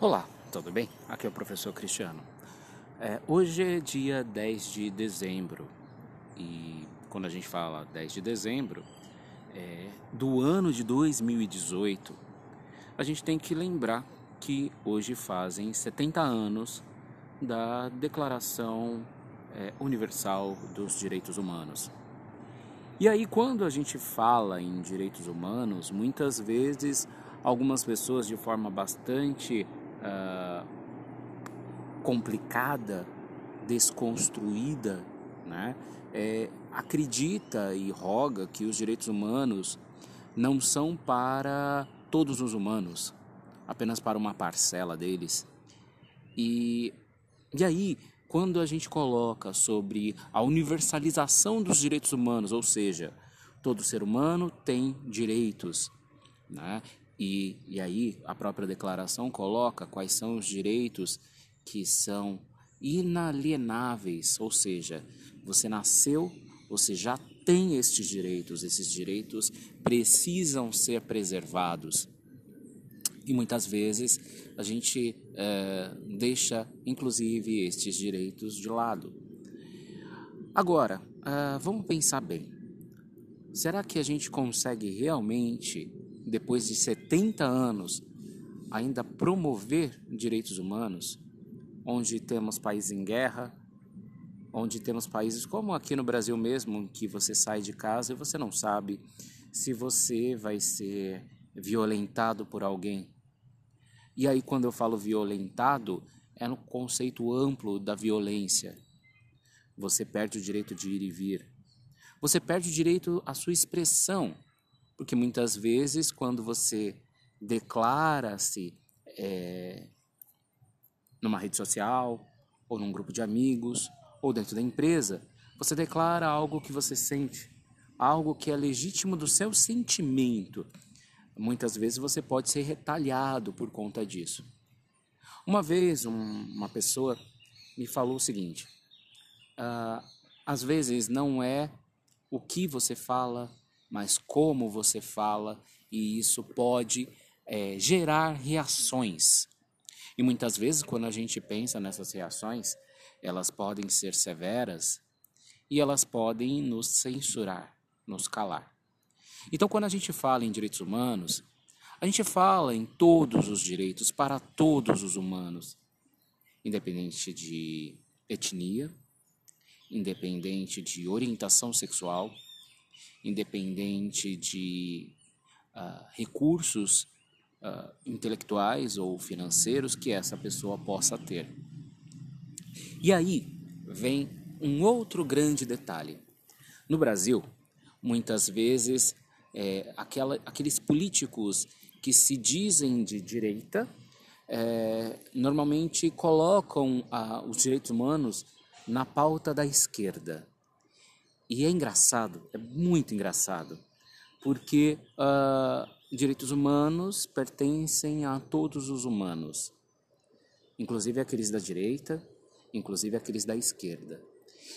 Olá, tudo bem? Aqui é o professor Cristiano. É, hoje é dia 10 de dezembro e quando a gente fala 10 de dezembro é, do ano de 2018, a gente tem que lembrar que hoje fazem 70 anos da Declaração é, Universal dos Direitos Humanos. E aí, quando a gente fala em direitos humanos, muitas vezes algumas pessoas, de forma bastante uh, complicada, desconstruída, né? É, acredita e roga que os direitos humanos não são para todos os humanos, apenas para uma parcela deles. E, e aí, quando a gente coloca sobre a universalização dos direitos humanos, ou seja, todo ser humano tem direitos, né? E, e aí a própria declaração coloca quais são os direitos que são inalienáveis, ou seja, você nasceu, você já tem estes direitos, esses direitos precisam ser preservados. E muitas vezes a gente é, deixa, inclusive, estes direitos de lado. Agora, é, vamos pensar bem. Será que a gente consegue realmente depois de 70 anos, ainda promover direitos humanos, onde temos países em guerra, onde temos países como aqui no Brasil mesmo, que você sai de casa e você não sabe se você vai ser violentado por alguém. E aí, quando eu falo violentado, é no conceito amplo da violência. Você perde o direito de ir e vir. Você perde o direito à sua expressão. Porque muitas vezes, quando você declara-se é, numa rede social, ou num grupo de amigos, ou dentro da empresa, você declara algo que você sente, algo que é legítimo do seu sentimento. Muitas vezes você pode ser retalhado por conta disso. Uma vez, um, uma pessoa me falou o seguinte: ah, às vezes não é o que você fala, mas como você fala, e isso pode é, gerar reações. E muitas vezes, quando a gente pensa nessas reações, elas podem ser severas e elas podem nos censurar, nos calar. Então, quando a gente fala em direitos humanos, a gente fala em todos os direitos para todos os humanos, independente de etnia, independente de orientação sexual, independente de uh, recursos uh, intelectuais ou financeiros que essa pessoa possa ter. E aí vem um outro grande detalhe. No Brasil, muitas vezes, é, aquela, aqueles políticos que se dizem de direita é, normalmente colocam ah, os direitos humanos na pauta da esquerda. E é engraçado, é muito engraçado, porque uh, direitos humanos pertencem a todos os humanos, inclusive aqueles da direita, inclusive aqueles da esquerda.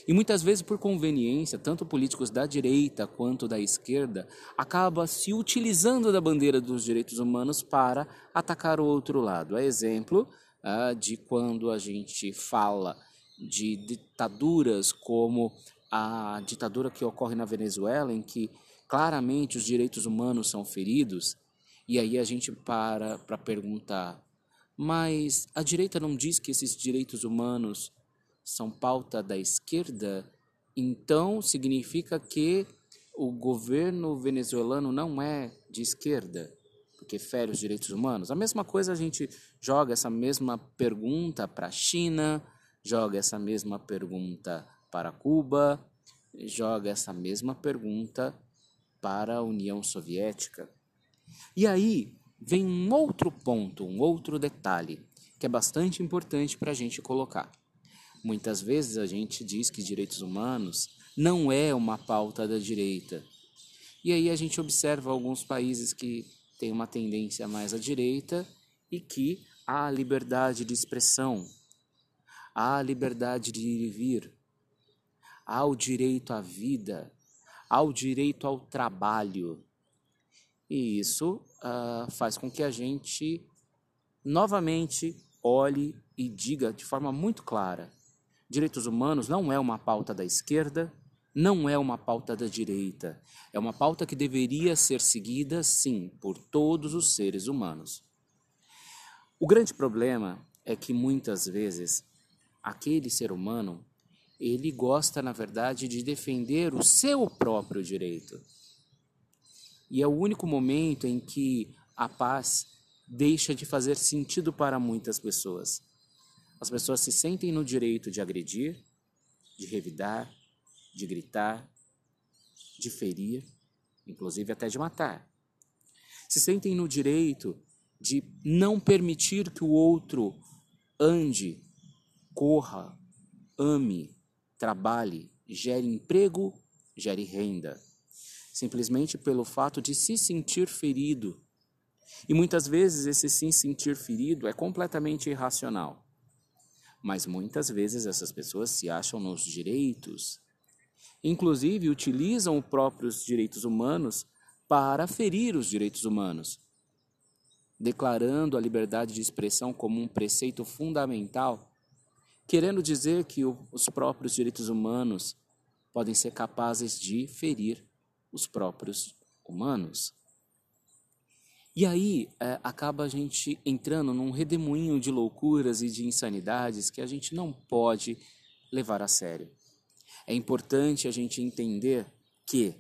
E muitas vezes, por conveniência, tanto políticos da direita quanto da esquerda acabam se utilizando da bandeira dos direitos humanos para atacar o outro lado. É exemplo uh, de quando a gente fala de ditaduras como a ditadura que ocorre na Venezuela, em que claramente os direitos humanos são feridos, e aí a gente para para perguntar: mas a direita não diz que esses direitos humanos são pauta da esquerda? Então significa que o governo venezuelano não é de esquerda, porque fere os direitos humanos? A mesma coisa a gente joga essa mesma pergunta para a China, joga essa mesma pergunta para Cuba, joga essa mesma pergunta para a União Soviética. E aí vem um outro ponto, um outro detalhe, que é bastante importante para a gente colocar. Muitas vezes a gente diz que direitos humanos não é uma pauta da direita. E aí a gente observa alguns países que têm uma tendência mais à direita e que há liberdade de expressão, há liberdade de ir e vir, ao direito à vida, ao direito ao trabalho. E isso uh, faz com que a gente novamente olhe e diga de forma muito clara: direitos humanos não é uma pauta da esquerda, não é uma pauta da direita. É uma pauta que deveria ser seguida, sim, por todos os seres humanos. O grande problema é que muitas vezes aquele ser humano ele gosta, na verdade, de defender o seu próprio direito. E é o único momento em que a paz deixa de fazer sentido para muitas pessoas. As pessoas se sentem no direito de agredir, de revidar, de gritar, de ferir, inclusive até de matar. Se sentem no direito de não permitir que o outro ande, corra, ame, trabalhe, gere emprego, gere renda, simplesmente pelo fato de se sentir ferido. E muitas vezes esse se sentir ferido é completamente irracional. Mas muitas vezes essas pessoas se acham nos direitos, inclusive utilizam os próprios direitos humanos para ferir os direitos humanos, declarando a liberdade de expressão como um preceito fundamental querendo dizer que os próprios direitos humanos podem ser capazes de ferir os próprios humanos. E aí é, acaba a gente entrando num redemoinho de loucuras e de insanidades que a gente não pode levar a sério. É importante a gente entender que,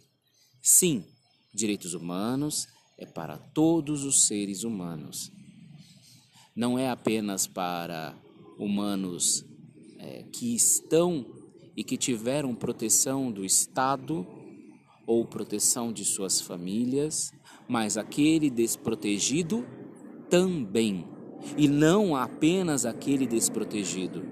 sim, direitos humanos é para todos os seres humanos. Não é apenas para humanos é, que estão e que tiveram proteção do Estado ou proteção de suas famílias, mas aquele desprotegido também, e não apenas aquele desprotegido.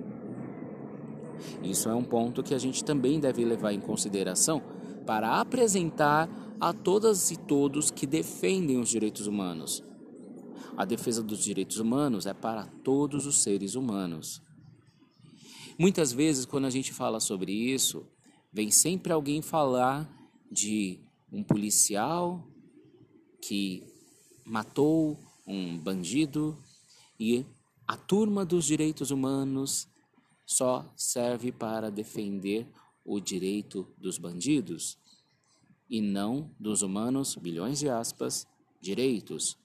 Isso é um ponto que a gente também deve levar em consideração para apresentar a todas e todos que defendem os direitos humanos. A defesa dos direitos humanos é para todos os seres humanos. Muitas vezes, quando a gente fala sobre isso, vem sempre alguém falar de um policial que matou um bandido e a turma dos direitos humanos só serve para defender o direito dos bandidos e não dos humanos, bilhões de aspas, direitos.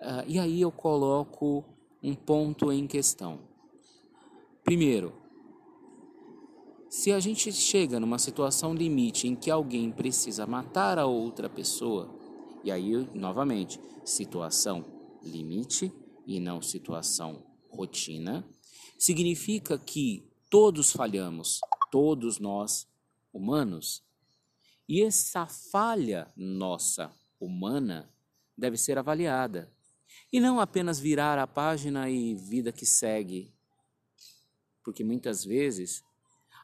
Uh, e aí eu coloco um ponto em questão. Primeiro, se a gente chega numa situação limite em que alguém precisa matar a outra pessoa, e aí, novamente, situação limite e não situação rotina, significa que todos falhamos, todos nós humanos. E essa falha nossa humana deve ser avaliada. E não apenas virar a página e vida que segue porque muitas vezes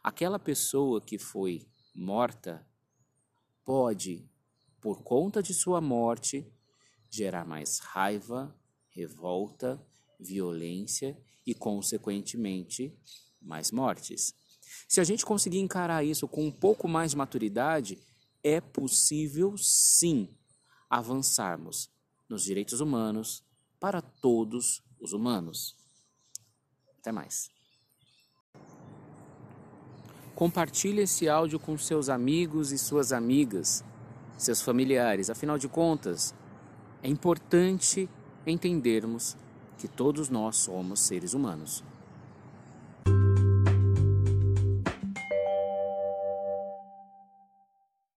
aquela pessoa que foi morta pode, por conta de sua morte, gerar mais raiva, revolta, violência e, consequentemente, mais mortes. Se a gente conseguir encarar isso com um pouco mais de maturidade, é possível sim avançarmos nos direitos humanos para todos os humanos. Até mais. Compartilhe esse áudio com seus amigos e suas amigas, seus familiares. Afinal de contas, é importante entendermos que todos nós somos seres humanos.